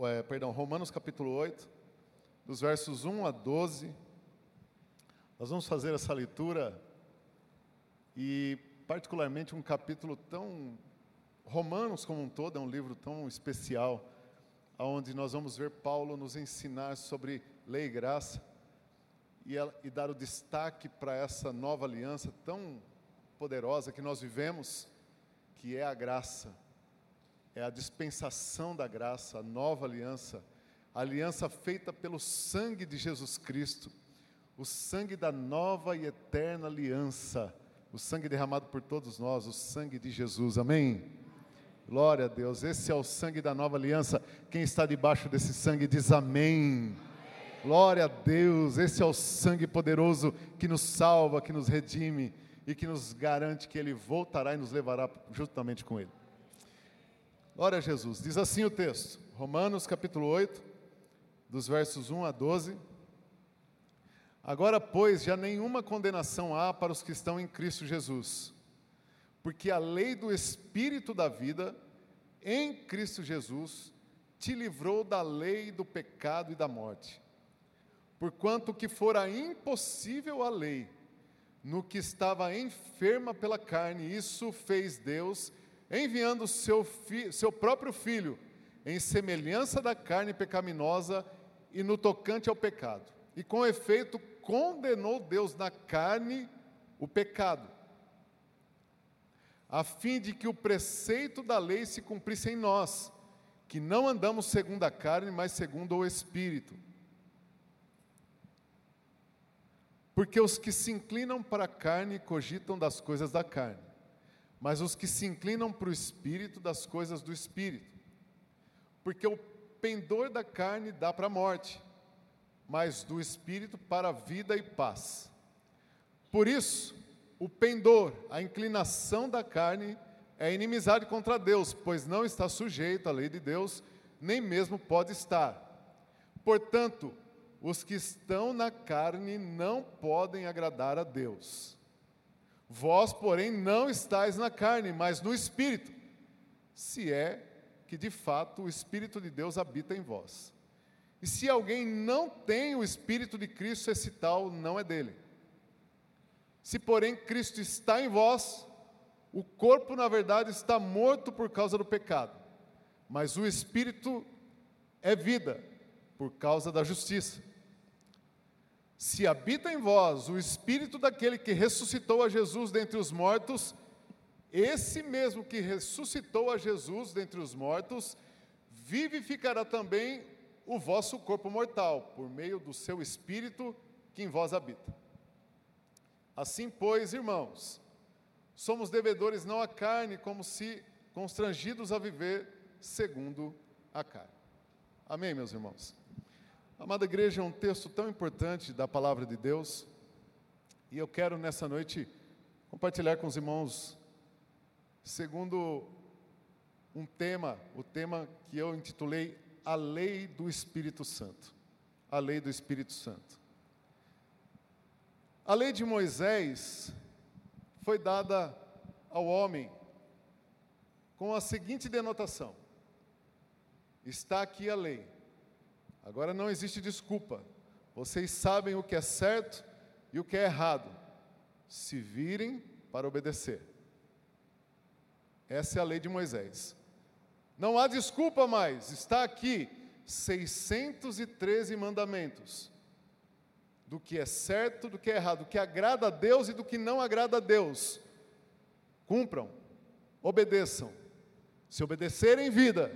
é, perdão, Romanos capítulo 8, dos versos 1 a 12. Nós vamos fazer essa leitura e, particularmente, um capítulo tão. Romanos, como um todo, é um livro tão especial, onde nós vamos ver Paulo nos ensinar sobre lei e graça e, e dar o destaque para essa nova aliança tão poderosa que nós vivemos, que é a graça, é a dispensação da graça, a nova aliança, a aliança feita pelo sangue de Jesus Cristo, o sangue da nova e eterna aliança, o sangue derramado por todos nós, o sangue de Jesus, amém? Glória a Deus, esse é o sangue da nova aliança. Quem está debaixo desse sangue diz amém. Glória a Deus, esse é o sangue poderoso que nos salva, que nos redime e que nos garante que Ele voltará e nos levará juntamente com Ele. Glória a Jesus. Diz assim o texto, Romanos capítulo 8, dos versos 1 a 12. Agora, pois, já nenhuma condenação há para os que estão em Cristo Jesus, porque a lei do Espírito da vida, em Cristo Jesus, te livrou da lei do pecado e da morte porquanto que fora impossível a lei, no que estava enferma pela carne, isso fez Deus, enviando seu, fi, seu próprio filho, em semelhança da carne pecaminosa e no tocante ao pecado. E com efeito, condenou Deus na carne o pecado, a fim de que o preceito da lei se cumprisse em nós, que não andamos segundo a carne, mas segundo o Espírito. Porque os que se inclinam para a carne cogitam das coisas da carne, mas os que se inclinam para o espírito, das coisas do espírito. Porque o pendor da carne dá para a morte, mas do espírito para a vida e paz. Por isso, o pendor, a inclinação da carne, é inimizade contra Deus, pois não está sujeito à lei de Deus, nem mesmo pode estar. Portanto, os que estão na carne não podem agradar a Deus. Vós, porém, não estáis na carne, mas no Espírito, se é que de fato o Espírito de Deus habita em vós. E se alguém não tem o Espírito de Cristo, esse tal não é dele. Se, porém, Cristo está em vós, o corpo, na verdade, está morto por causa do pecado, mas o Espírito é vida por causa da justiça. Se habita em vós o espírito daquele que ressuscitou a Jesus dentre os mortos, esse mesmo que ressuscitou a Jesus dentre os mortos, vivificará também o vosso corpo mortal, por meio do seu espírito que em vós habita. Assim, pois, irmãos, somos devedores não à carne, como se constrangidos a viver segundo a carne. Amém, meus irmãos? Amada igreja, é um texto tão importante da palavra de Deus, e eu quero nessa noite compartilhar com os irmãos, segundo um tema, o tema que eu intitulei A Lei do Espírito Santo. A Lei do Espírito Santo. A lei de Moisés foi dada ao homem com a seguinte denotação: está aqui a lei Agora não existe desculpa. Vocês sabem o que é certo e o que é errado. Se virem para obedecer. Essa é a lei de Moisés. Não há desculpa mais. Está aqui 613 mandamentos do que é certo, do que é errado, do que agrada a Deus e do que não agrada a Deus. Cumpram, obedeçam. Se obedecerem vida,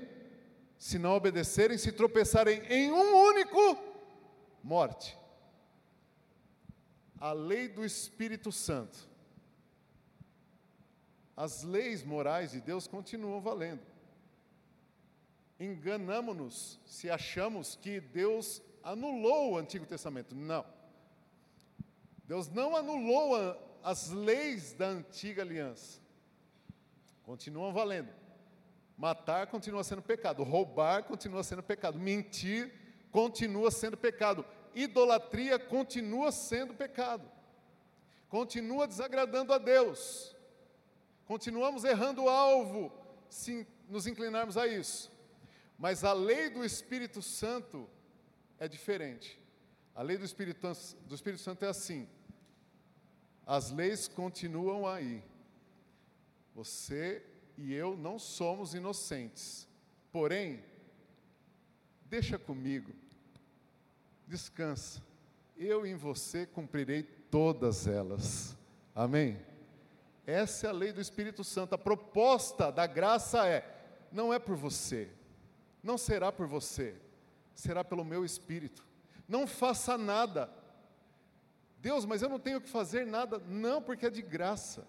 se não obedecerem, se tropeçarem em um único, morte. A lei do Espírito Santo. As leis morais de Deus continuam valendo. Enganamos-nos se achamos que Deus anulou o Antigo Testamento. Não. Deus não anulou as leis da antiga aliança. Continuam valendo. Matar continua sendo pecado, roubar continua sendo pecado, mentir continua sendo pecado, idolatria continua sendo pecado, continua desagradando a Deus, continuamos errando o alvo se nos inclinarmos a isso. Mas a lei do Espírito Santo é diferente. A lei do Espírito, do Espírito Santo é assim: as leis continuam aí. Você e eu não somos inocentes. Porém, deixa comigo, descansa. Eu em você cumprirei todas elas. Amém? Essa é a lei do Espírito Santo. A proposta da graça é: não é por você, não será por você, será pelo meu Espírito. Não faça nada. Deus, mas eu não tenho que fazer nada. Não, porque é de graça.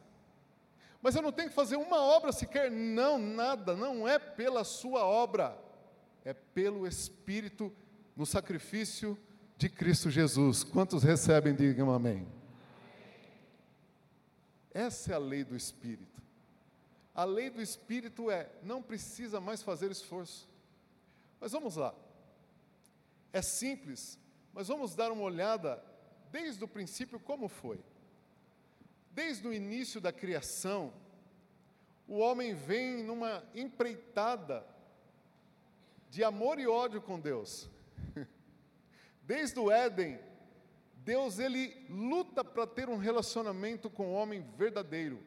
Mas eu não tenho que fazer uma obra sequer. Não, nada. Não é pela sua obra. É pelo Espírito no sacrifício de Cristo Jesus. Quantos recebem, digam amém. Essa é a lei do Espírito. A lei do Espírito é: não precisa mais fazer esforço. Mas vamos lá. É simples, mas vamos dar uma olhada desde o princípio como foi. Desde o início da criação, o homem vem numa empreitada de amor e ódio com Deus. Desde o Éden, Deus ele luta para ter um relacionamento com o homem verdadeiro.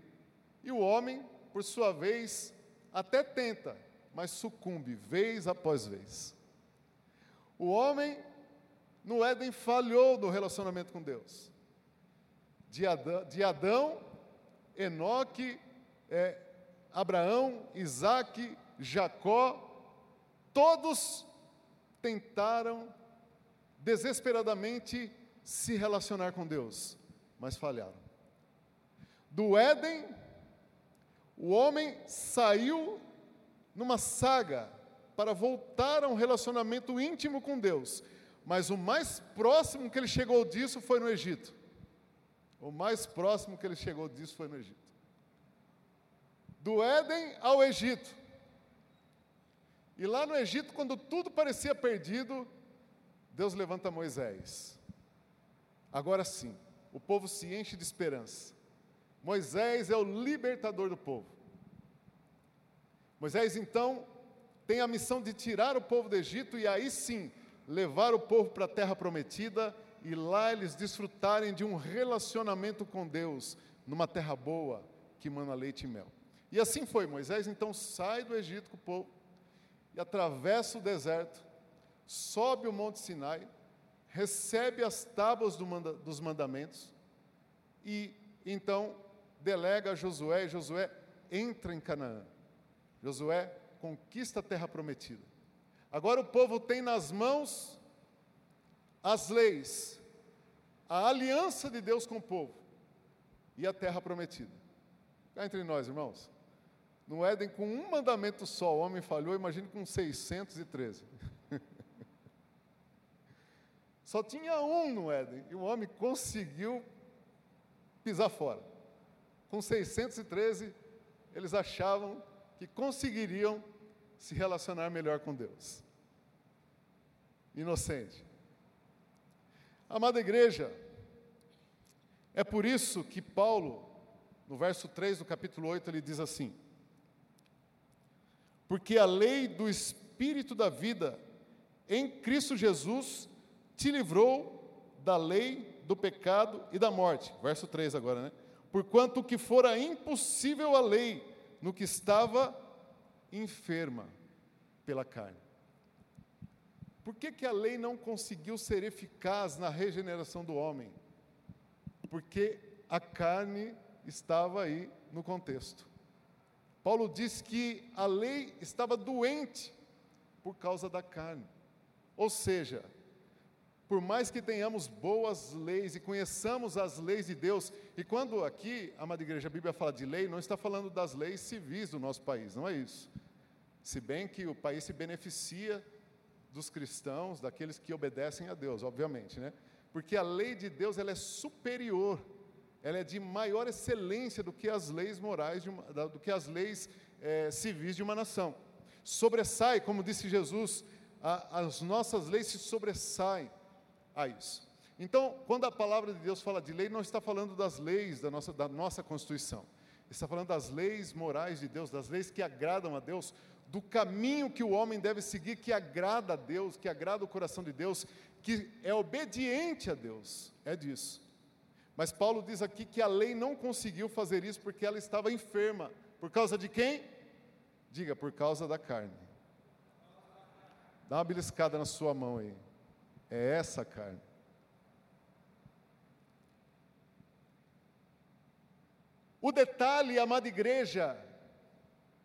E o homem, por sua vez, até tenta, mas sucumbe vez após vez. O homem no Éden falhou no relacionamento com Deus. De Adão, de Adão Enoque, é, Abraão, Isaac, Jacó, todos tentaram desesperadamente se relacionar com Deus, mas falharam. Do Éden, o homem saiu numa saga para voltar a um relacionamento íntimo com Deus, mas o mais próximo que ele chegou disso foi no Egito. O mais próximo que ele chegou disso foi no Egito. Do Éden ao Egito. E lá no Egito, quando tudo parecia perdido, Deus levanta Moisés. Agora sim, o povo se enche de esperança. Moisés é o libertador do povo. Moisés então tem a missão de tirar o povo do Egito e aí sim levar o povo para a terra prometida e lá eles desfrutarem de um relacionamento com Deus, numa terra boa que mana leite e mel. E assim foi, Moisés então sai do Egito com o povo e atravessa o deserto, sobe o Monte Sinai, recebe as tábuas do manda, dos mandamentos e então delega a Josué, e Josué entra em Canaã. Josué conquista a terra prometida. Agora o povo tem nas mãos as leis, a aliança de Deus com o povo e a terra prometida. Cá entre nós, irmãos. No Éden, com um mandamento só, o homem falhou, imagine com 613. Só tinha um no Éden e o homem conseguiu pisar fora. Com 613, eles achavam que conseguiriam se relacionar melhor com Deus. Inocente. Amada igreja, é por isso que Paulo, no verso 3 do capítulo 8, ele diz assim: Porque a lei do Espírito da vida em Cristo Jesus te livrou da lei, do pecado e da morte. Verso 3 agora, né? Porquanto que fora impossível a lei no que estava enferma pela carne. Por que, que a lei não conseguiu ser eficaz na regeneração do homem? Porque a carne estava aí no contexto. Paulo diz que a lei estava doente por causa da carne. Ou seja, por mais que tenhamos boas leis e conheçamos as leis de Deus, e quando aqui, amada igreja, a Bíblia fala de lei, não está falando das leis civis do nosso país, não é isso. Se bem que o país se beneficia dos cristãos, daqueles que obedecem a Deus, obviamente, né? Porque a lei de Deus ela é superior, ela é de maior excelência do que as leis morais, uma, do que as leis é, civis de uma nação. Sobressai, como disse Jesus, a, as nossas leis se sobressaem a isso. Então, quando a palavra de Deus fala de lei, não está falando das leis da nossa, da nossa Constituição. Está falando das leis morais de Deus, das leis que agradam a Deus, do caminho que o homem deve seguir, que agrada a Deus, que agrada o coração de Deus, que é obediente a Deus. É disso. Mas Paulo diz aqui que a lei não conseguiu fazer isso porque ela estava enferma. Por causa de quem? Diga, por causa da carne. Dá uma beliscada na sua mão aí. É essa carne. O detalhe, amada igreja,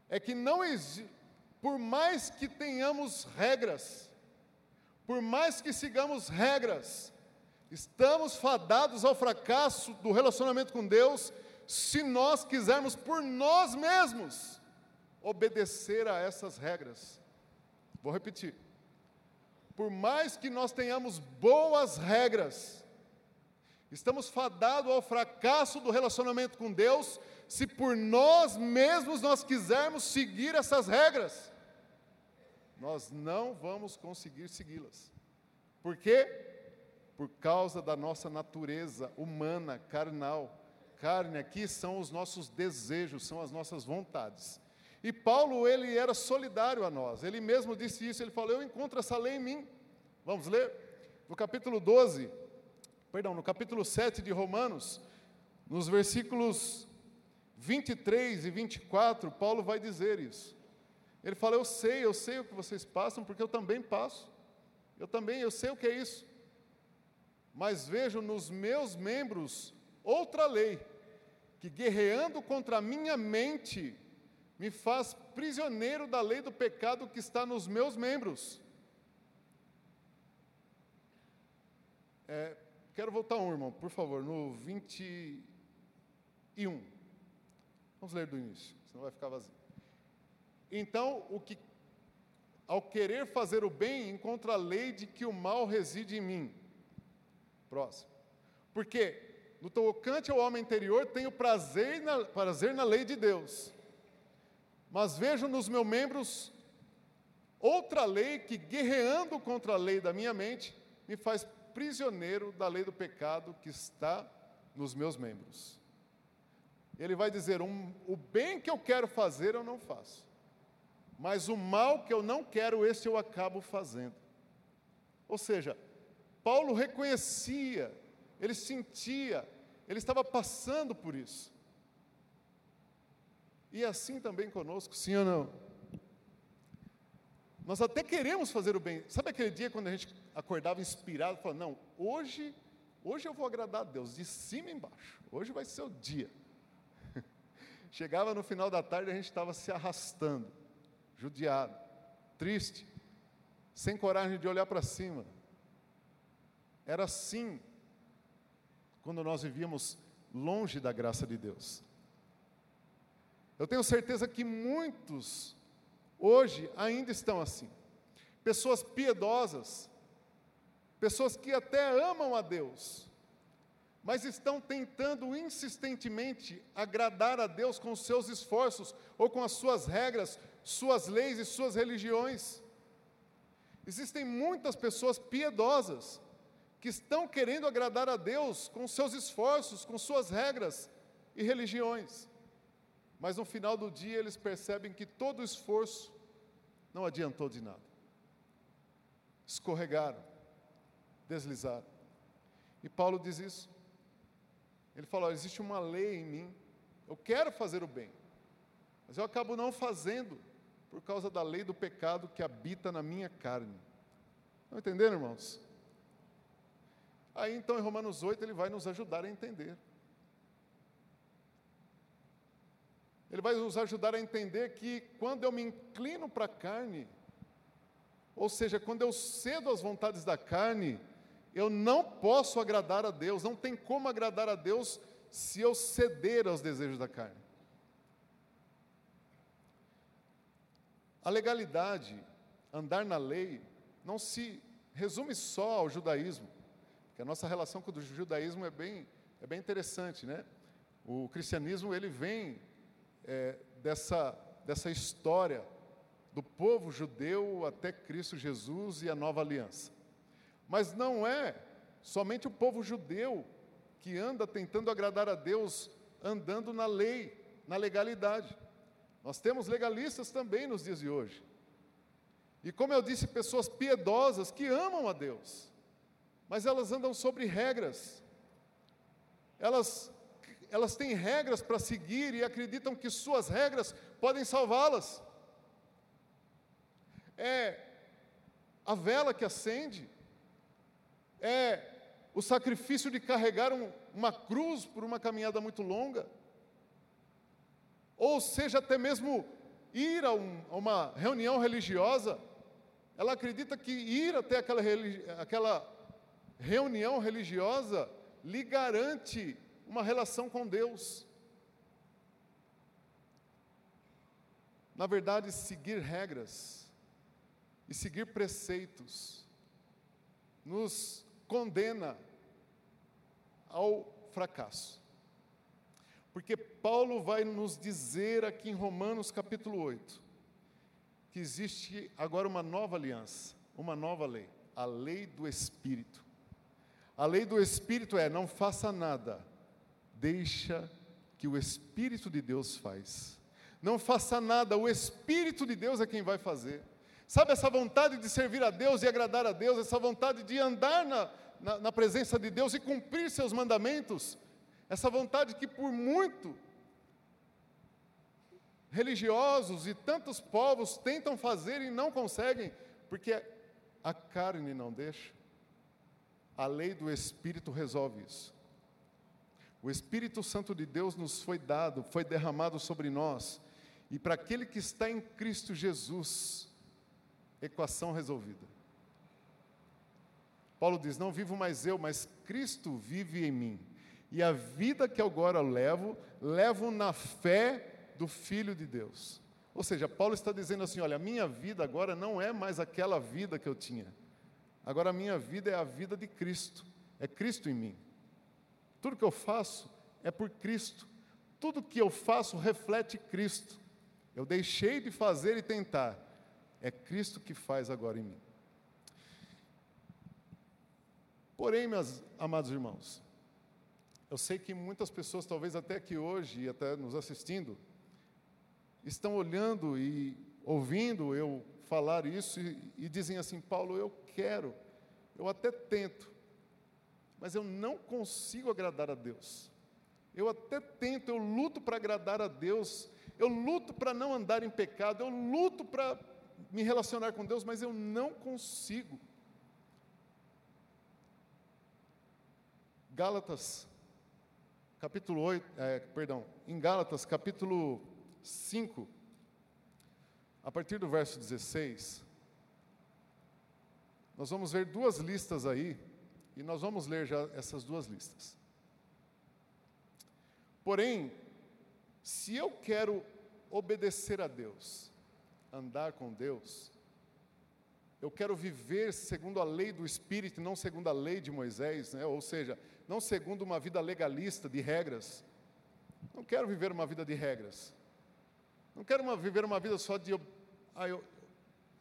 é que não existe, por mais que tenhamos regras, por mais que sigamos regras, estamos fadados ao fracasso do relacionamento com Deus se nós quisermos por nós mesmos obedecer a essas regras. Vou repetir. Por mais que nós tenhamos boas regras, estamos fadados ao fracasso do relacionamento com Deus se por nós mesmos nós quisermos seguir essas regras. Nós não vamos conseguir segui-las. Por quê? Por causa da nossa natureza humana, carnal. Carne aqui são os nossos desejos, são as nossas vontades. E Paulo, ele era solidário a nós. Ele mesmo disse isso, ele falou: "Eu encontro essa lei em mim". Vamos ler? No capítulo 12, perdão, no capítulo 7 de Romanos, nos versículos 23 e 24, Paulo vai dizer isso. Ele fala: Eu sei, eu sei o que vocês passam, porque eu também passo. Eu também, eu sei o que é isso. Mas vejo nos meus membros outra lei, que guerreando contra a minha mente, me faz prisioneiro da lei do pecado que está nos meus membros. É, quero voltar um, irmão, por favor, no 21. Vamos ler do início, senão vai ficar vazio. Então, o que ao querer fazer o bem, encontra a lei de que o mal reside em mim. Próximo. Porque no tocante ao homem interior tenho prazer na, prazer na lei de Deus. Mas vejo nos meus membros outra lei que, guerreando contra a lei da minha mente, me faz prisioneiro da lei do pecado que está nos meus membros. Ele vai dizer: um, o bem que eu quero fazer eu não faço, mas o mal que eu não quero, esse eu acabo fazendo. Ou seja, Paulo reconhecia, ele sentia, ele estava passando por isso. E assim também conosco, sim ou não? Nós até queremos fazer o bem. Sabe aquele dia quando a gente acordava inspirado, falando, não, hoje, hoje eu vou agradar a Deus, de cima e embaixo. Hoje vai ser o dia. Chegava no final da tarde, a gente estava se arrastando, judiado, triste, sem coragem de olhar para cima. Era assim quando nós vivíamos longe da graça de Deus. Eu tenho certeza que muitos hoje ainda estão assim. Pessoas piedosas, pessoas que até amam a Deus, mas estão tentando insistentemente agradar a Deus com os seus esforços ou com as suas regras, suas leis e suas religiões. Existem muitas pessoas piedosas que estão querendo agradar a Deus com seus esforços, com suas regras e religiões. Mas no final do dia eles percebem que todo o esforço não adiantou de nada. Escorregaram, deslizaram. E Paulo diz isso. Ele fala: existe uma lei em mim, eu quero fazer o bem, mas eu acabo não fazendo por causa da lei do pecado que habita na minha carne. Estão entendendo, irmãos? Aí então em Romanos 8 ele vai nos ajudar a entender. Ele vai nos ajudar a entender que quando eu me inclino para a carne, ou seja, quando eu cedo às vontades da carne, eu não posso agradar a Deus, não tem como agradar a Deus se eu ceder aos desejos da carne. A legalidade, andar na lei, não se resume só ao judaísmo, que a nossa relação com o judaísmo é bem, é bem interessante, né? O cristianismo ele vem é, dessa, dessa história do povo judeu até Cristo Jesus e a nova aliança. Mas não é somente o povo judeu que anda tentando agradar a Deus, andando na lei, na legalidade. Nós temos legalistas também nos dias de hoje. E como eu disse, pessoas piedosas que amam a Deus, mas elas andam sobre regras. Elas, elas têm regras para seguir e acreditam que suas regras podem salvá-las. É a vela que acende, é o sacrifício de carregar um, uma cruz por uma caminhada muito longa, ou seja, até mesmo ir a, um, a uma reunião religiosa. Ela acredita que ir até aquela, aquela reunião religiosa lhe garante uma relação com Deus. Na verdade, seguir regras e seguir preceitos nos condena ao fracasso. Porque Paulo vai nos dizer aqui em Romanos capítulo 8 que existe agora uma nova aliança, uma nova lei, a lei do Espírito. A lei do Espírito é: não faça nada, deixa que o Espírito de Deus faz. Não faça nada, o Espírito de Deus é quem vai fazer. Sabe essa vontade de servir a Deus e agradar a Deus, essa vontade de andar na, na, na presença de Deus e cumprir seus mandamentos? Essa vontade que por muito religiosos e tantos povos tentam fazer e não conseguem, porque a carne não deixa. A lei do Espírito resolve isso. O Espírito Santo de Deus nos foi dado, foi derramado sobre nós, e para aquele que está em Cristo Jesus, equação resolvida. Paulo diz: Não vivo mais eu, mas Cristo vive em mim. E a vida que agora levo, levo na fé do Filho de Deus. Ou seja, Paulo está dizendo assim: olha, a minha vida agora não é mais aquela vida que eu tinha. Agora a minha vida é a vida de Cristo. É Cristo em mim. Tudo que eu faço é por Cristo. Tudo que eu faço reflete Cristo. Eu deixei de fazer e tentar é Cristo que faz agora em mim. Porém, meus amados irmãos, eu sei que muitas pessoas, talvez até aqui hoje e até nos assistindo, estão olhando e ouvindo eu falar isso e, e dizem assim: Paulo, eu quero, eu até tento, mas eu não consigo agradar a Deus. Eu até tento, eu luto para agradar a Deus, eu luto para não andar em pecado, eu luto para me relacionar com Deus, mas eu não consigo. Gálatas, capítulo 8, é, perdão, em Gálatas, capítulo 5, a partir do verso 16, nós vamos ver duas listas aí, e nós vamos ler já essas duas listas. Porém, se eu quero obedecer a Deus, andar com Deus, eu quero viver segundo a lei do Espírito, não segundo a lei de Moisés, né? ou seja, não segundo uma vida legalista de regras. Não quero viver uma vida de regras. Não quero uma, viver uma vida só de. Ah, eu,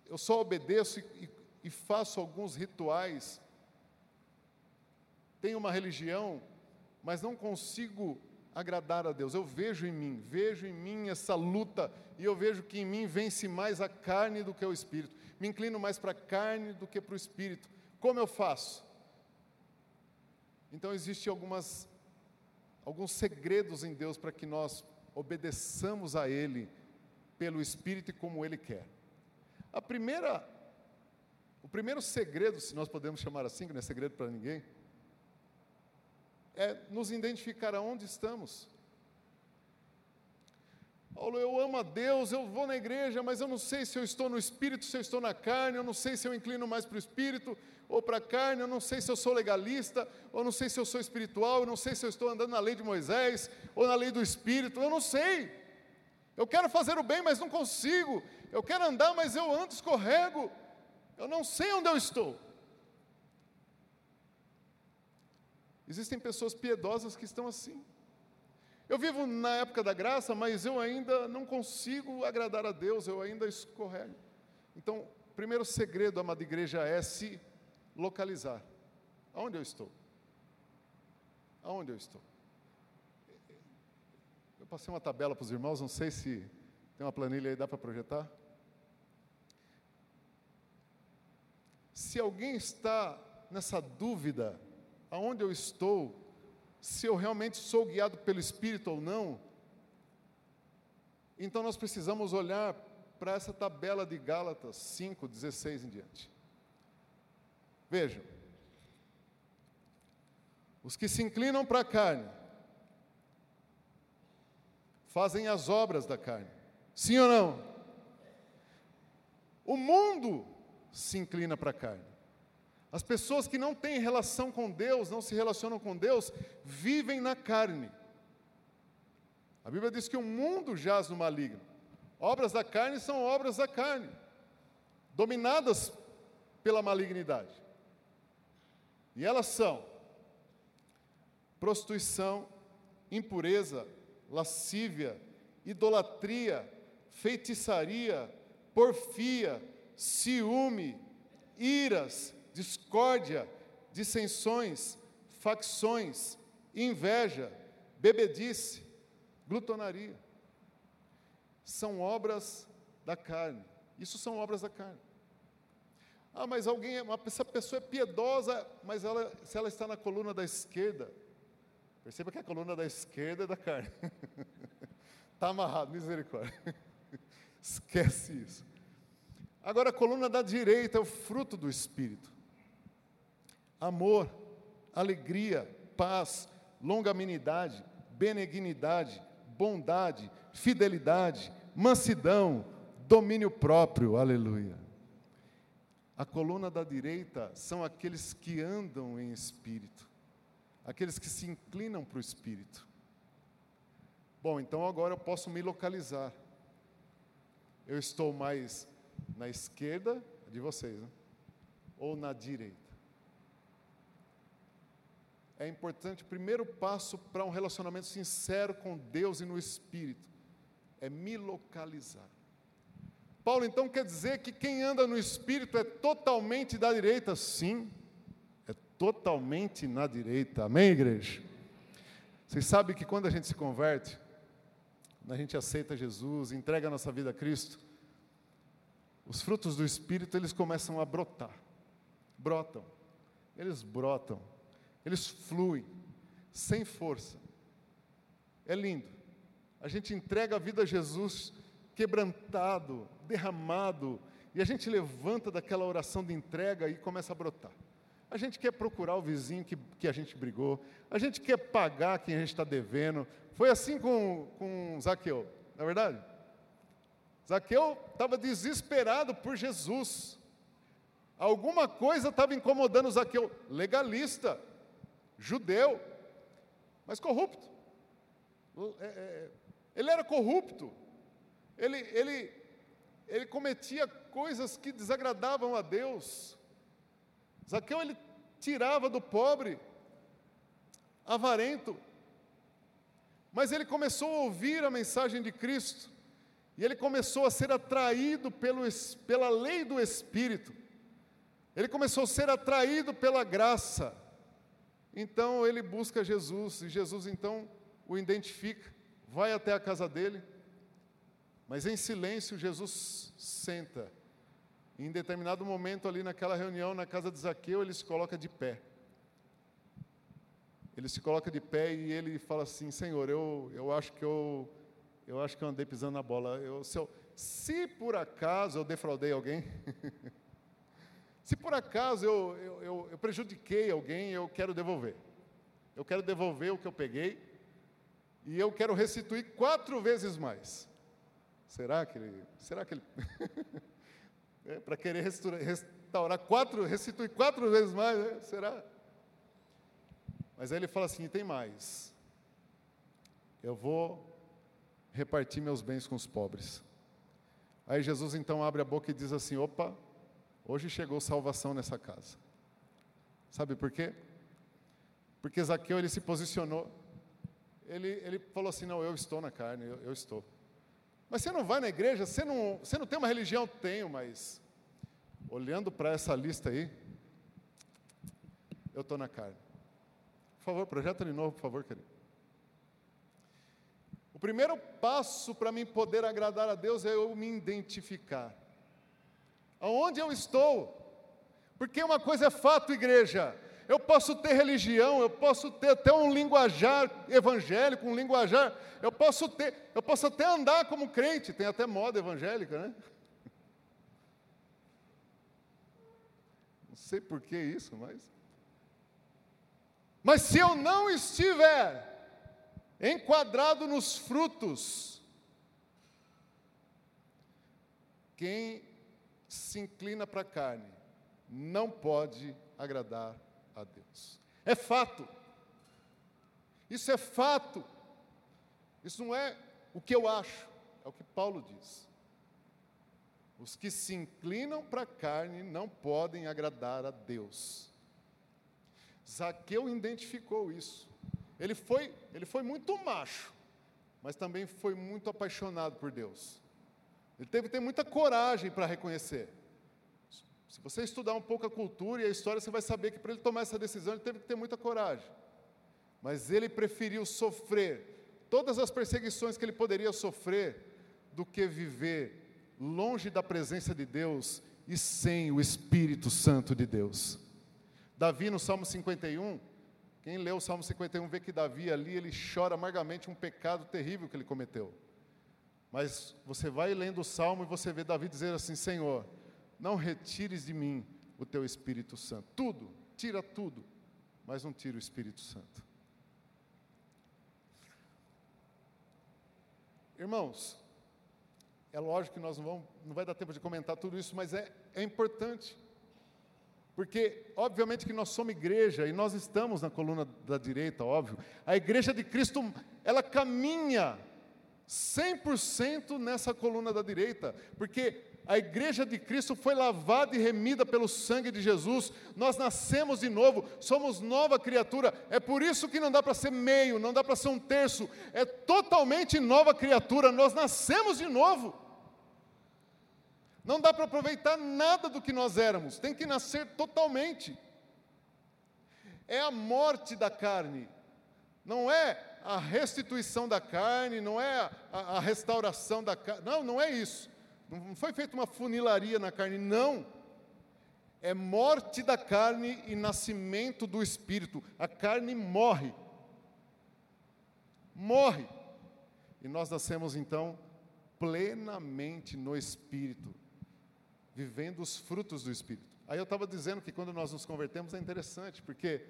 eu só obedeço e, e faço alguns rituais. Tenho uma religião, mas não consigo agradar a Deus. Eu vejo em mim, vejo em mim essa luta, e eu vejo que em mim vence mais a carne do que o espírito. Me inclino mais para a carne do que para o espírito. Como eu faço? Então existem algumas alguns segredos em Deus para que nós obedeçamos a ele pelo espírito e como ele quer. A primeira o primeiro segredo, se nós podemos chamar assim, que não é segredo para ninguém, é nos identificar aonde estamos. Paulo, eu amo a Deus, eu vou na igreja, mas eu não sei se eu estou no espírito, se eu estou na carne, eu não sei se eu inclino mais para o espírito ou para a carne, eu não sei se eu sou legalista, ou não sei se eu sou espiritual, eu não sei se eu estou andando na lei de Moisés ou na lei do espírito, eu não sei. Eu quero fazer o bem, mas não consigo. Eu quero andar, mas eu ando escorrego. Eu não sei onde eu estou. Existem pessoas piedosas que estão assim. Eu vivo na época da graça, mas eu ainda não consigo agradar a Deus, eu ainda escorrego. Então, primeiro segredo, amada igreja, é se localizar. Aonde eu estou? Aonde eu estou? Eu passei uma tabela para os irmãos, não sei se Tem uma planilha aí, dá para projetar? Se alguém está nessa dúvida, aonde eu estou, se eu realmente sou guiado pelo Espírito ou não, então nós precisamos olhar para essa tabela de Gálatas 5, 16 em diante. Vejam, os que se inclinam para a carne fazem as obras da carne. Sim ou não? O mundo se inclina para a carne. As pessoas que não têm relação com Deus, não se relacionam com Deus, vivem na carne. A Bíblia diz que o mundo jaz no maligno. Obras da carne são obras da carne, dominadas pela malignidade. E elas são prostituição, impureza, lascívia, idolatria, feitiçaria, porfia, ciúme, iras, discórdia, dissensões, facções, inveja, bebedice, glutonaria. São obras da carne. Isso são obras da carne. Ah, mas alguém, uma, essa pessoa é piedosa, mas ela, se ela está na coluna da esquerda, perceba que a coluna da esquerda é da carne. Está amarrado, misericórdia. Esquece isso. Agora, a coluna da direita é o fruto do Espírito: amor, alegria, paz, longanimidade, benignidade, bondade, fidelidade, mansidão, domínio próprio. Aleluia. A coluna da direita são aqueles que andam em espírito, aqueles que se inclinam para o espírito. Bom, então agora eu posso me localizar. Eu estou mais na esquerda de vocês, né? ou na direita? É importante, o primeiro passo para um relacionamento sincero com Deus e no Espírito é me localizar. Paulo então quer dizer que quem anda no espírito é totalmente da direita? Sim, é totalmente na direita. Amém, igreja? Vocês sabem que quando a gente se converte, quando a gente aceita Jesus, entrega a nossa vida a Cristo, os frutos do espírito eles começam a brotar. Brotam. Eles brotam. Eles fluem sem força. É lindo. A gente entrega a vida a Jesus quebrantado, derramado, e a gente levanta daquela oração de entrega e começa a brotar. A gente quer procurar o vizinho que, que a gente brigou, a gente quer pagar quem a gente está devendo. Foi assim com, com Zaqueu, não é verdade? Zaqueu estava desesperado por Jesus. Alguma coisa estava incomodando Zaqueu, legalista, judeu, mas corrupto. É, é, ele era corrupto, ele, ele, ele cometia coisas que desagradavam a Deus. Zaqueu ele tirava do pobre, avarento, mas ele começou a ouvir a mensagem de Cristo, e ele começou a ser atraído pelo, pela lei do Espírito, ele começou a ser atraído pela graça, então ele busca Jesus, e Jesus então o identifica, vai até a casa dele, mas em silêncio, Jesus senta. E em determinado momento, ali naquela reunião, na casa de Zaqueu, ele se coloca de pé. Ele se coloca de pé e ele fala assim: Senhor, eu, eu acho que eu, eu acho que eu andei pisando na bola. Eu, se, eu, se por acaso eu defraudei alguém, se por acaso eu, eu, eu, eu prejudiquei alguém, eu quero devolver. Eu quero devolver o que eu peguei e eu quero restituir quatro vezes mais. Será que ele. Será que ele. é, Para querer restaurar quatro, restituir quatro vezes mais, né? será? Mas aí ele fala assim: tem mais. Eu vou repartir meus bens com os pobres. Aí Jesus então abre a boca e diz assim: opa, hoje chegou salvação nessa casa. Sabe por quê? Porque Zaqueu ele se posicionou. Ele, ele falou assim: não, eu estou na carne, eu, eu estou. Mas você não vai na igreja, você não, você não tem uma religião? Tenho, mas olhando para essa lista aí, eu estou na carne. Por favor, projeta de novo, por favor, querido. O primeiro passo para mim poder agradar a Deus é eu me identificar. Aonde eu estou? Porque uma coisa é fato, igreja. Eu posso ter religião, eu posso ter até um linguajar evangélico, um linguajar, eu posso ter, eu posso até andar como crente, tem até moda evangélica, né? Não sei por que isso, mas Mas se eu não estiver enquadrado nos frutos, quem se inclina para a carne não pode agradar a Deus. É fato. Isso é fato. Isso não é o que eu acho, é o que Paulo diz. Os que se inclinam para a carne não podem agradar a Deus. Zaqueu identificou isso. Ele foi, ele foi muito macho, mas também foi muito apaixonado por Deus. Ele teve que ter muita coragem para reconhecer. Se você estudar um pouco a cultura e a história, você vai saber que para ele tomar essa decisão, ele teve que ter muita coragem. Mas ele preferiu sofrer todas as perseguições que ele poderia sofrer do que viver longe da presença de Deus e sem o Espírito Santo de Deus. Davi, no Salmo 51, quem lê o Salmo 51 vê que Davi ali, ele chora amargamente um pecado terrível que ele cometeu. Mas você vai lendo o Salmo e você vê Davi dizer assim: Senhor, não retires de mim o teu Espírito Santo. Tudo, tira tudo, mas não tira o Espírito Santo. Irmãos, é lógico que nós não, vamos, não vai dar tempo de comentar tudo isso, mas é, é importante. Porque, obviamente, que nós somos igreja e nós estamos na coluna da direita, óbvio. A igreja de Cristo, ela caminha 100% nessa coluna da direita, porque a igreja de Cristo foi lavada e remida pelo sangue de Jesus, nós nascemos de novo, somos nova criatura, é por isso que não dá para ser meio, não dá para ser um terço, é totalmente nova criatura, nós nascemos de novo. Não dá para aproveitar nada do que nós éramos, tem que nascer totalmente. É a morte da carne, não é a restituição da carne, não é a, a restauração da carne, não, não é isso não foi feita uma funilaria na carne, não. É morte da carne e nascimento do espírito. A carne morre. Morre. E nós nascemos então plenamente no espírito, vivendo os frutos do espírito. Aí eu estava dizendo que quando nós nos convertemos é interessante, porque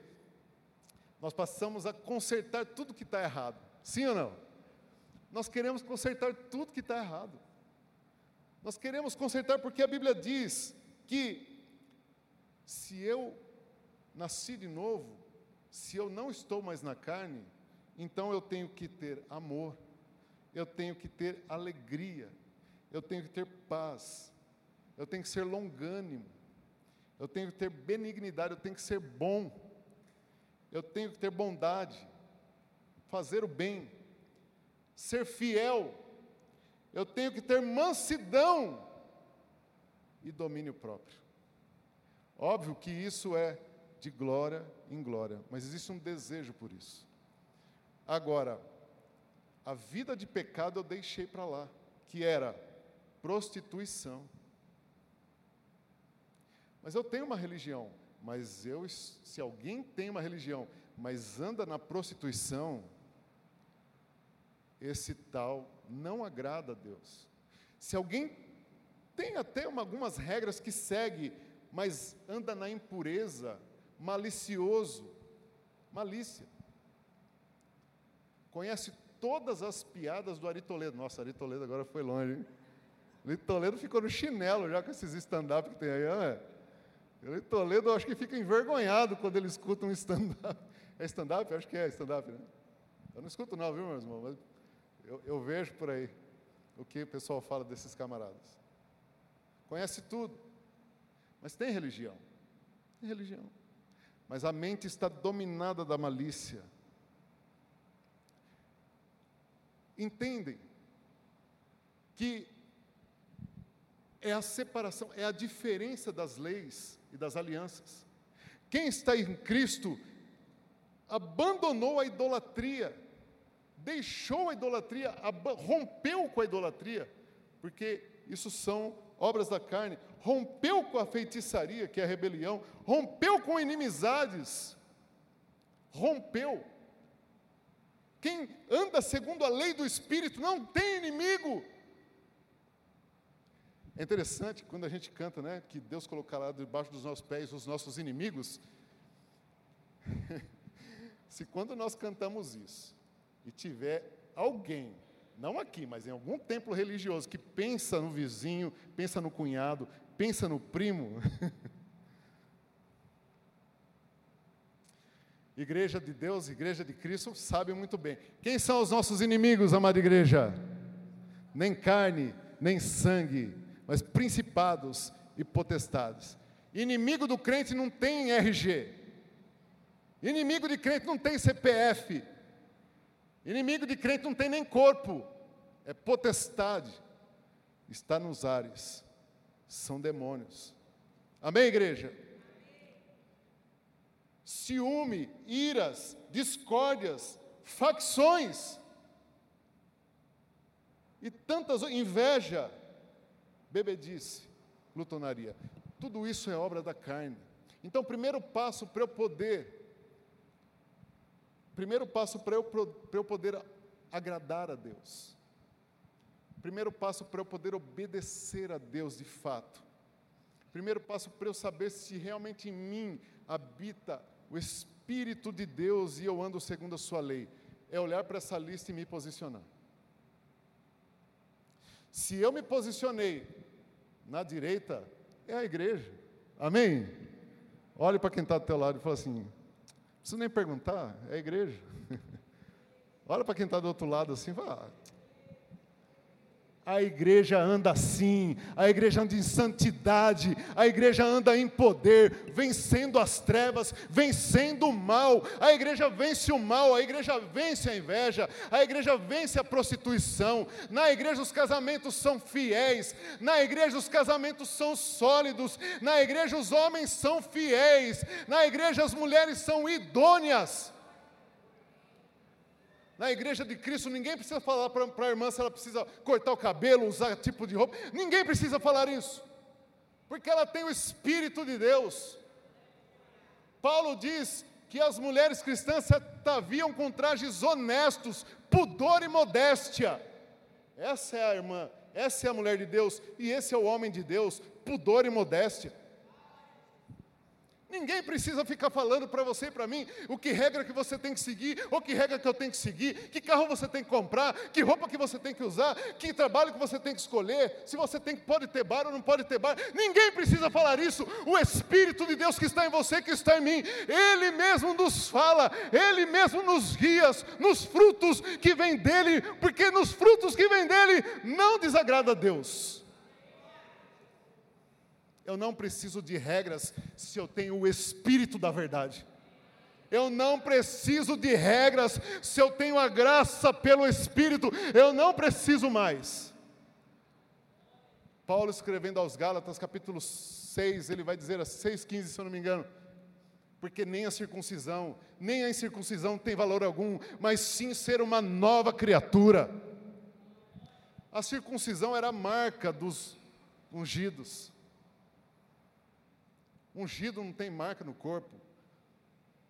nós passamos a consertar tudo que está errado. Sim ou não? Nós queremos consertar tudo que está errado. Nós queremos consertar porque a Bíblia diz que se eu nasci de novo, se eu não estou mais na carne, então eu tenho que ter amor, eu tenho que ter alegria, eu tenho que ter paz, eu tenho que ser longânimo, eu tenho que ter benignidade, eu tenho que ser bom, eu tenho que ter bondade, fazer o bem, ser fiel eu tenho que ter mansidão e domínio próprio. Óbvio que isso é de glória em glória, mas existe um desejo por isso. Agora, a vida de pecado eu deixei para lá, que era prostituição. Mas eu tenho uma religião, mas eu, se alguém tem uma religião, mas anda na prostituição, esse tal não agrada a Deus. Se alguém tem até uma, algumas regras que segue, mas anda na impureza, malicioso, malícia. Conhece todas as piadas do Ari Toledo. Nossa, Ari Toledo agora foi longe, hein? Ari Toledo ficou no chinelo já com esses stand-up que tem aí, não Ari Toledo, acho que fica envergonhado quando ele escuta um stand-up. É stand-up? Acho que é stand-up, né? Eu não escuto não, viu, meu irmão? Mas eu, eu vejo por aí o que o pessoal fala desses camaradas. Conhece tudo, mas tem religião. Tem religião. Mas a mente está dominada da malícia. Entendem que é a separação, é a diferença das leis e das alianças. Quem está em Cristo abandonou a idolatria deixou a idolatria, rompeu com a idolatria, porque isso são obras da carne, rompeu com a feitiçaria, que é a rebelião, rompeu com inimizades, rompeu. Quem anda segundo a lei do Espírito não tem inimigo. É interessante quando a gente canta, né, que Deus colocará debaixo dos nossos pés os nossos inimigos. Se quando nós cantamos isso e tiver alguém, não aqui, mas em algum templo religioso que pensa no vizinho, pensa no cunhado, pensa no primo, Igreja de Deus, Igreja de Cristo, sabe muito bem. Quem são os nossos inimigos, amada igreja? Nem carne, nem sangue, mas principados e potestades. Inimigo do crente não tem RG. Inimigo de crente não tem CPF. Inimigo de crente não tem nem corpo. É potestade. Está nos ares. São demônios. Amém, igreja? Ciúme, iras, discórdias, facções. E tantas inveja, bebedice, glutonaria. Tudo isso é obra da carne. Então, primeiro passo para eu poder, primeiro passo para eu, para eu poder agradar a Deus, primeiro passo para eu poder obedecer a Deus de fato, primeiro passo para eu saber se realmente em mim habita o Espírito de Deus e eu ando segundo a Sua lei, é olhar para essa lista e me posicionar. Se eu me posicionei na direita, é a igreja. Amém? Olhe para quem está do teu lado e fala assim: não precisa nem perguntar, é a igreja. Olha para quem está do outro lado assim e fala: ah, a igreja anda assim, a igreja anda em santidade, a igreja anda em poder, vencendo as trevas, vencendo o mal. A igreja vence o mal, a igreja vence a inveja, a igreja vence a prostituição. Na igreja os casamentos são fiéis, na igreja os casamentos são sólidos, na igreja os homens são fiéis, na igreja as mulheres são idôneas. Na igreja de Cristo, ninguém precisa falar para a irmã se ela precisa cortar o cabelo, usar tipo de roupa. Ninguém precisa falar isso. Porque ela tem o Espírito de Deus. Paulo diz que as mulheres cristãs se ataviam com trajes honestos, pudor e modéstia. Essa é a irmã, essa é a mulher de Deus, e esse é o homem de Deus, pudor e modéstia. Ninguém precisa ficar falando para você e para mim o que regra que você tem que seguir, ou que regra que eu tenho que seguir, que carro você tem que comprar, que roupa que você tem que usar, que trabalho que você tem que escolher, se você tem pode ter bar ou não pode ter bar. Ninguém precisa falar isso. O Espírito de Deus que está em você, que está em mim, Ele mesmo nos fala, Ele mesmo nos guia nos frutos que vêm dele, porque nos frutos que vêm dele não desagrada a Deus. Eu não preciso de regras se eu tenho o Espírito da verdade. Eu não preciso de regras se eu tenho a graça pelo Espírito. Eu não preciso mais. Paulo escrevendo aos Gálatas, capítulo 6, ele vai dizer a 6,15, se eu não me engano. Porque nem a circuncisão, nem a incircuncisão tem valor algum, mas sim ser uma nova criatura. A circuncisão era a marca dos ungidos. Ungido não tem marca no corpo.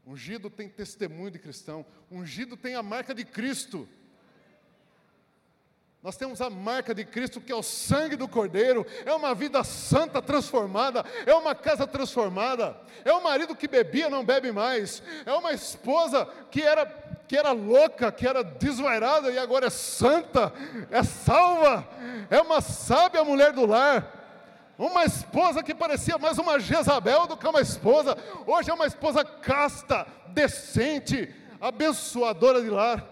Ungido tem testemunho de cristão. Ungido tem a marca de Cristo. Nós temos a marca de Cristo, que é o sangue do Cordeiro, é uma vida santa transformada, é uma casa transformada, é um marido que bebia, não bebe mais, é uma esposa que era, que era louca, que era desvairada e agora é santa, é salva, é uma sábia mulher do lar, uma esposa que parecia mais uma Jezabel do que uma esposa, hoje é uma esposa casta, decente, abençoadora de lar.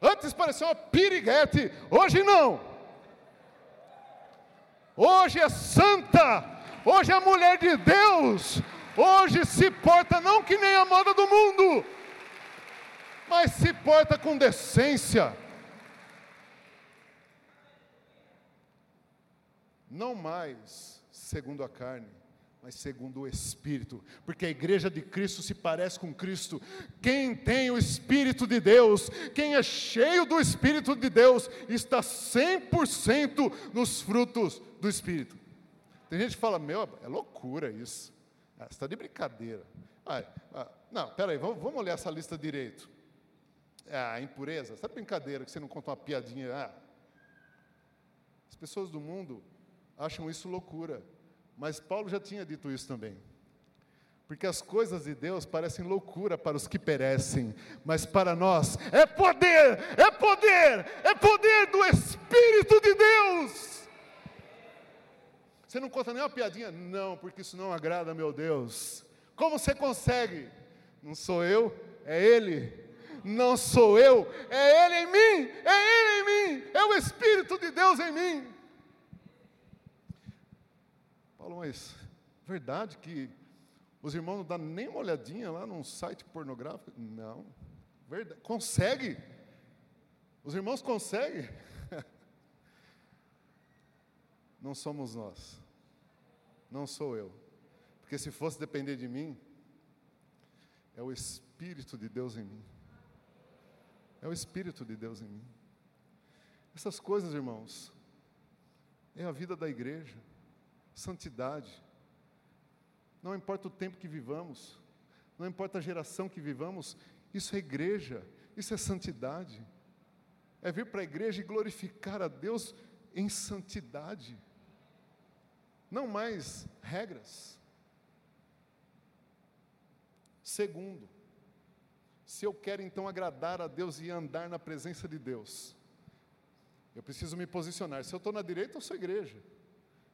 Antes parecia uma piriguete, hoje não. Hoje é santa, hoje é mulher de Deus, hoje se porta não que nem a moda do mundo, mas se porta com decência não mais segundo a carne, mas segundo o Espírito, porque a igreja de Cristo se parece com Cristo. Quem tem o Espírito de Deus, quem é cheio do Espírito de Deus, está 100% nos frutos do Espírito. Tem gente que fala, meu, é loucura isso. Ah, você está de brincadeira. Ah, não, peraí, vamos, vamos olhar essa lista direito. Ah, impureza, essa brincadeira que você não conta uma piadinha. Ah. As pessoas do mundo acham isso loucura. Mas Paulo já tinha dito isso também. Porque as coisas de Deus parecem loucura para os que perecem, mas para nós é poder, é poder, é poder do Espírito de Deus. Você não conta nem uma piadinha? Não, porque isso não agrada, meu Deus. Como você consegue? Não sou eu, é Ele. Não sou eu, é Ele em mim, é Ele em mim, é o Espírito de Deus em mim. Paulo, mas verdade que os irmãos não dão nem uma olhadinha lá num site pornográfico? Não. Verdade. Consegue? Os irmãos conseguem? Não somos nós. Não sou eu. Porque se fosse depender de mim, é o Espírito de Deus em mim. É o Espírito de Deus em mim. Essas coisas, irmãos, é a vida da igreja santidade. Não importa o tempo que vivamos, não importa a geração que vivamos, isso é igreja, isso é santidade. É vir para a igreja e glorificar a Deus em santidade. Não mais regras. Segundo, se eu quero então agradar a Deus e andar na presença de Deus, eu preciso me posicionar. Se eu estou na direita, eu sou igreja.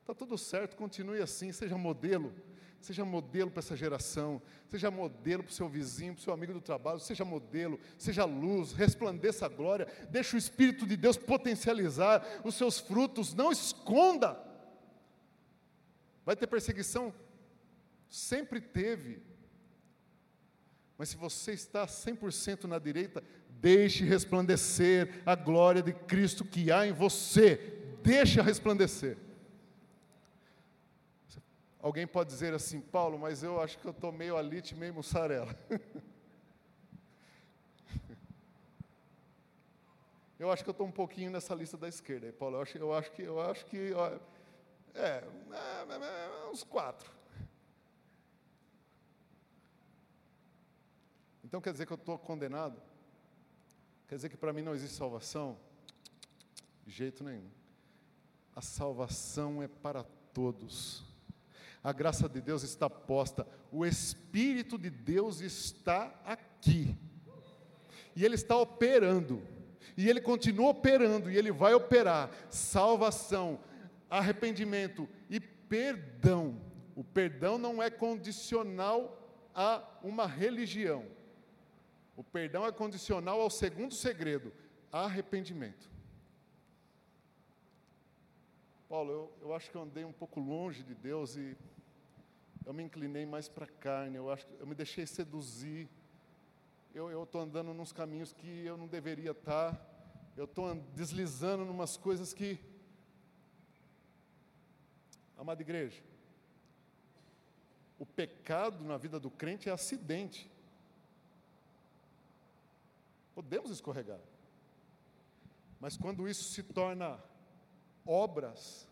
Está tudo certo, continue assim, seja modelo. Seja modelo para essa geração, seja modelo para o seu vizinho, para o seu amigo do trabalho, seja modelo, seja luz, resplandeça a glória, deixe o Espírito de Deus potencializar os seus frutos, não esconda. Vai ter perseguição? Sempre teve. Mas se você está 100% na direita, deixe resplandecer a glória de Cristo que há em você. Deixe resplandecer. Alguém pode dizer assim, Paulo, mas eu acho que eu estou meio alite, meio mussarela. eu acho que eu estou um pouquinho nessa lista da esquerda, Paulo. Eu acho, eu acho que, eu acho que, ó, é, é, é, uns quatro. Então quer dizer que eu estou condenado? Quer dizer que para mim não existe salvação? De jeito nenhum. A salvação é para todos a graça de Deus está posta, o Espírito de Deus está aqui, e Ele está operando, e Ele continua operando, e Ele vai operar salvação, arrependimento e perdão. O perdão não é condicional a uma religião, o perdão é condicional ao segundo segredo, arrependimento. Paulo, eu, eu acho que eu andei um pouco longe de Deus e eu me inclinei mais para a carne, eu acho eu me deixei seduzir. Eu estou andando nos caminhos que eu não deveria estar. Tá, eu estou deslizando em umas coisas que. Amada igreja, o pecado na vida do crente é acidente. Podemos escorregar. Mas quando isso se torna obras.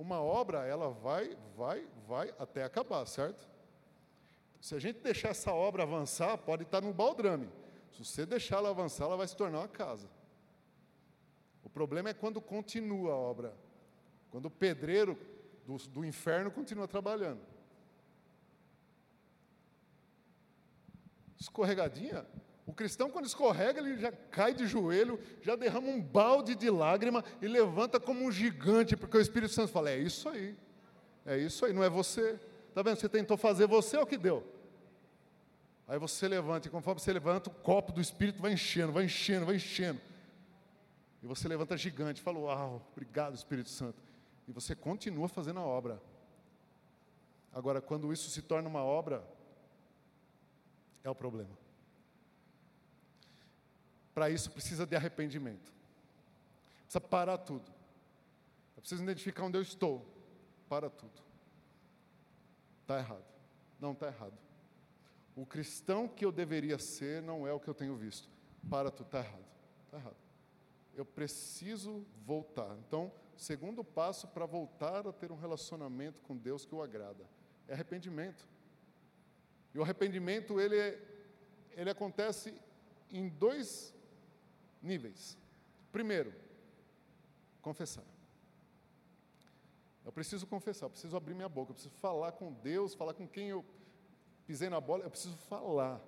Uma obra, ela vai, vai, vai até acabar, certo? Se a gente deixar essa obra avançar, pode estar no baldrame. Se você deixar ela avançar, ela vai se tornar uma casa. O problema é quando continua a obra. Quando o pedreiro do, do inferno continua trabalhando. Escorregadinha, o cristão, quando escorrega, ele já cai de joelho, já derrama um balde de lágrima e levanta como um gigante, porque o Espírito Santo fala: é isso aí, é isso aí, não é você. Está vendo? Você tentou fazer você, é o que deu. Aí você levanta, e conforme você levanta, o copo do Espírito vai enchendo, vai enchendo, vai enchendo. E você levanta gigante, fala: Uau, obrigado, Espírito Santo. E você continua fazendo a obra. Agora, quando isso se torna uma obra, é o problema. Para isso precisa de arrependimento. Precisa parar tudo. Eu preciso identificar onde eu estou. Para tudo. Está errado. Não está errado. O cristão que eu deveria ser não é o que eu tenho visto. Para, tu está errado. Está errado. Eu preciso voltar. Então, segundo passo para voltar a ter um relacionamento com Deus que o agrada é arrependimento. E o arrependimento ele, ele acontece em dois níveis. Primeiro, confessar. Eu preciso confessar, eu preciso abrir minha boca, eu preciso falar com Deus, falar com quem eu pisei na bola, eu preciso falar.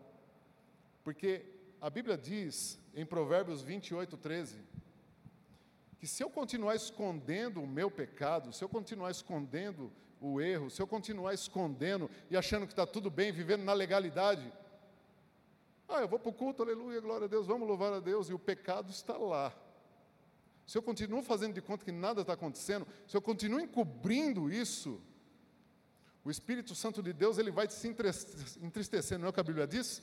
Porque a Bíblia diz, em Provérbios 28, 13, que se eu continuar escondendo o meu pecado, se eu continuar escondendo o erro, se eu continuar escondendo e achando que está tudo bem, vivendo na legalidade, ah, eu vou para o culto, aleluia, glória a Deus, vamos louvar a Deus, e o pecado está lá. Se eu continuo fazendo de conta que nada está acontecendo, se eu continuo encobrindo isso, o Espírito Santo de Deus ele vai se entristecer, não é o que a Bíblia diz?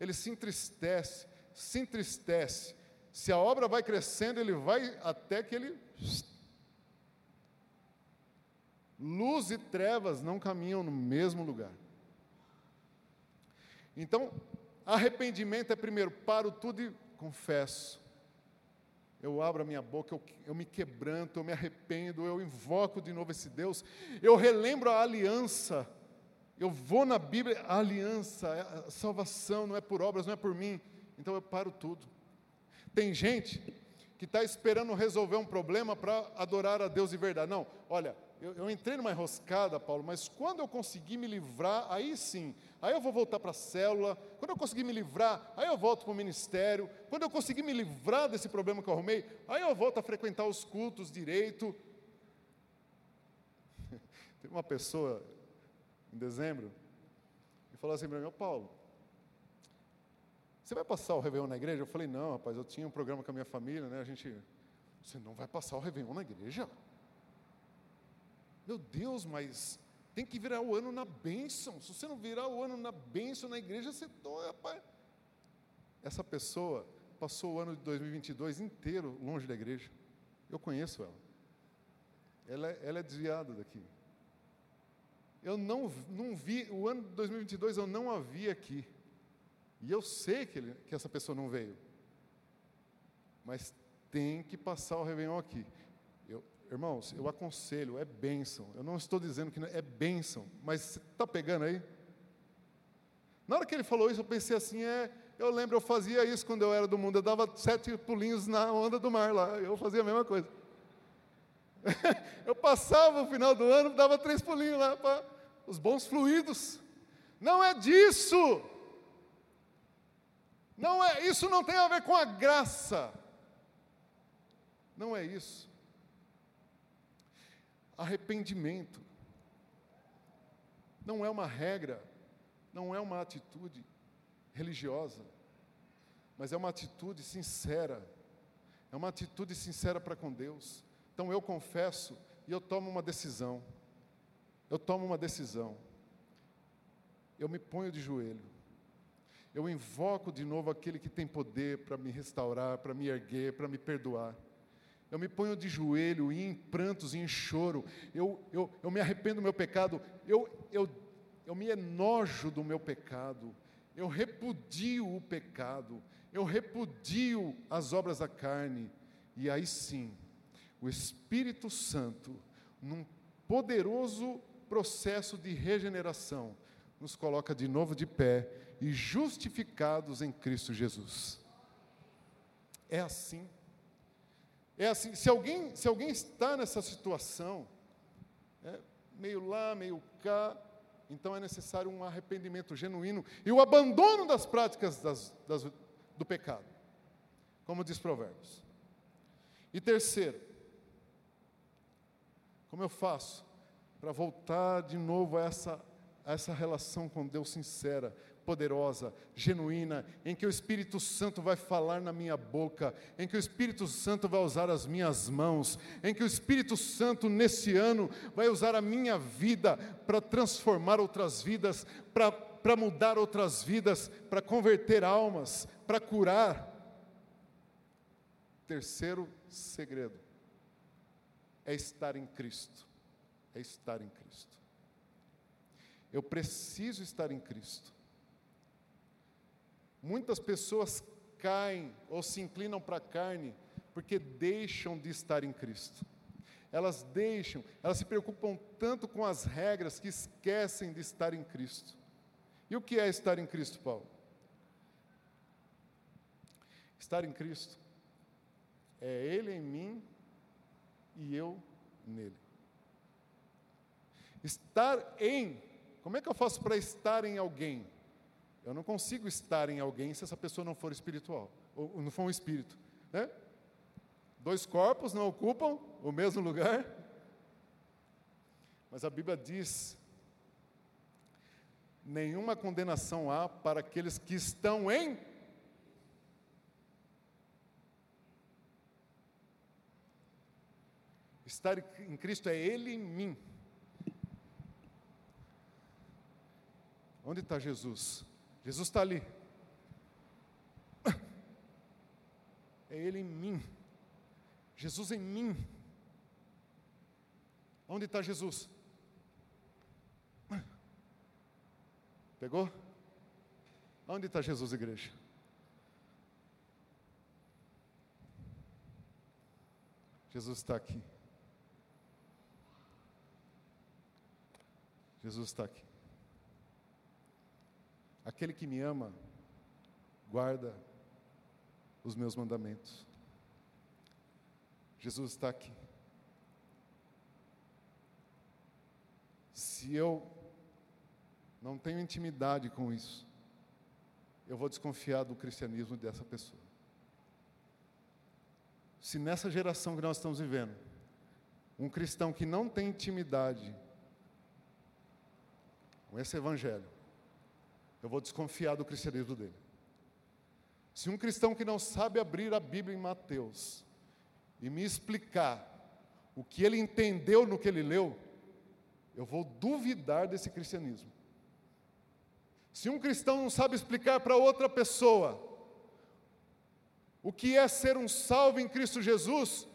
Ele se entristece, se entristece. Se a obra vai crescendo, ele vai até que ele. Luz e trevas não caminham no mesmo lugar. Então, arrependimento é primeiro, paro tudo e confesso eu abro a minha boca, eu, eu me quebranto, eu me arrependo, eu invoco de novo esse Deus, eu relembro a aliança, eu vou na Bíblia, a aliança, a salvação não é por obras, não é por mim, então eu paro tudo. Tem gente que está esperando resolver um problema para adorar a Deus de verdade. Não, olha, eu, eu, entrei numa enroscada, Paulo, mas quando eu conseguir me livrar, aí sim, aí eu vou voltar para a célula, quando eu conseguir me livrar, aí eu volto para o ministério, quando eu conseguir me livrar desse problema que eu arrumei, aí eu volto a frequentar os cultos direito. Teve uma pessoa, em dezembro, e falou assim para mim, Paulo, você vai passar o Réveillon na igreja? Eu falei, não, rapaz, eu tinha um programa com a minha família, né? A gente, você não vai passar o Réveillon na igreja? Meu Deus, mas tem que virar o ano na bênção. Se você não virar o ano na bênção na igreja, você dói, rapaz. Essa pessoa passou o ano de 2022 inteiro longe da igreja. Eu conheço ela. Ela, é, ela é desviada daqui. Eu não, não vi, o ano de 2022 eu não a vi aqui. E eu sei que, ele, que essa pessoa não veio. Mas tem que passar o Réveillon aqui. Irmãos, eu aconselho, é bênção. Eu não estou dizendo que não, é bênção, mas você está pegando aí? Na hora que ele falou isso, eu pensei assim, é, eu lembro, eu fazia isso quando eu era do mundo, eu dava sete pulinhos na onda do mar lá, eu fazia a mesma coisa. eu passava o final do ano, dava três pulinhos lá para os bons fluidos. Não é disso. Não é, isso não tem a ver com a graça. Não é isso. Arrependimento não é uma regra, não é uma atitude religiosa, mas é uma atitude sincera, é uma atitude sincera para com Deus. Então eu confesso e eu tomo uma decisão. Eu tomo uma decisão. Eu me ponho de joelho. Eu invoco de novo aquele que tem poder para me restaurar, para me erguer, para me perdoar. Eu me ponho de joelho e em prantos e em choro. Eu, eu, eu me arrependo do meu pecado. Eu, eu, eu me enojo do meu pecado. Eu repudio o pecado. Eu repudio as obras da carne. E aí sim, o Espírito Santo, num poderoso processo de regeneração, nos coloca de novo de pé e justificados em Cristo Jesus. É assim. É assim, se alguém, se alguém está nessa situação, é, meio lá, meio cá, então é necessário um arrependimento genuíno e o abandono das práticas das, das, do pecado, como diz Provérbios. E terceiro, como eu faço para voltar de novo a essa, a essa relação com Deus sincera, poderosa, genuína, em que o Espírito Santo vai falar na minha boca, em que o Espírito Santo vai usar as minhas mãos, em que o Espírito Santo nesse ano vai usar a minha vida para transformar outras vidas, para mudar outras vidas, para converter almas, para curar. Terceiro segredo é estar em Cristo. É estar em Cristo. Eu preciso estar em Cristo. Muitas pessoas caem ou se inclinam para a carne porque deixam de estar em Cristo. Elas deixam, elas se preocupam tanto com as regras que esquecem de estar em Cristo. E o que é estar em Cristo, Paulo? Estar em Cristo é Ele em mim e eu nele. Estar em, como é que eu faço para estar em alguém? Eu não consigo estar em alguém se essa pessoa não for espiritual, ou não for um espírito. Né? Dois corpos não ocupam o mesmo lugar. Mas a Bíblia diz: nenhuma condenação há para aqueles que estão em. Estar em Cristo é Ele em mim. Onde está Jesus? Jesus está ali. É Ele em mim. Jesus em mim. Onde está Jesus? Pegou? Onde está Jesus, igreja? Jesus está aqui. Jesus está aqui. Aquele que me ama, guarda os meus mandamentos. Jesus está aqui. Se eu não tenho intimidade com isso, eu vou desconfiar do cristianismo dessa pessoa. Se nessa geração que nós estamos vivendo, um cristão que não tem intimidade com esse evangelho, eu vou desconfiar do cristianismo dele. Se um cristão que não sabe abrir a Bíblia em Mateus, e me explicar o que ele entendeu no que ele leu, eu vou duvidar desse cristianismo. Se um cristão não sabe explicar para outra pessoa o que é ser um salvo em Cristo Jesus,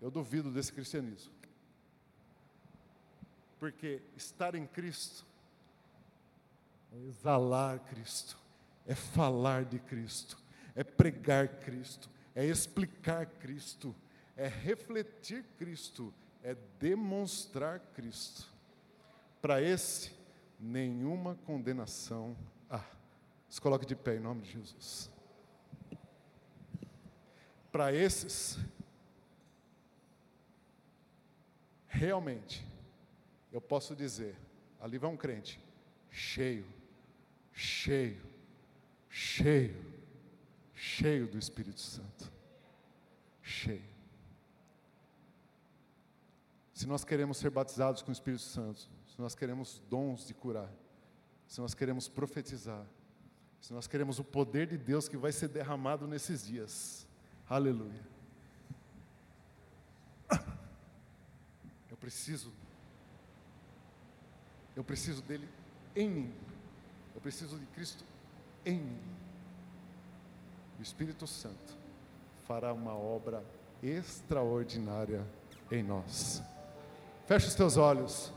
eu duvido desse cristianismo. Porque estar em Cristo é exalar Cristo, é falar de Cristo, é pregar Cristo, é explicar Cristo, é refletir Cristo, é demonstrar Cristo. Para esse, nenhuma condenação há. Se coloque de pé em nome de Jesus. Para esses, realmente, eu posso dizer: ali vai um crente, cheio, cheio, cheio cheio do Espírito Santo. Cheio. Se nós queremos ser batizados com o Espírito Santo, se nós queremos dons de curar, se nós queremos profetizar, se nós queremos o poder de Deus que vai ser derramado nesses dias, aleluia. Eu preciso, eu preciso dele em mim, eu preciso de Cristo em mim o Espírito Santo fará uma obra extraordinária em nós. Feche os teus olhos.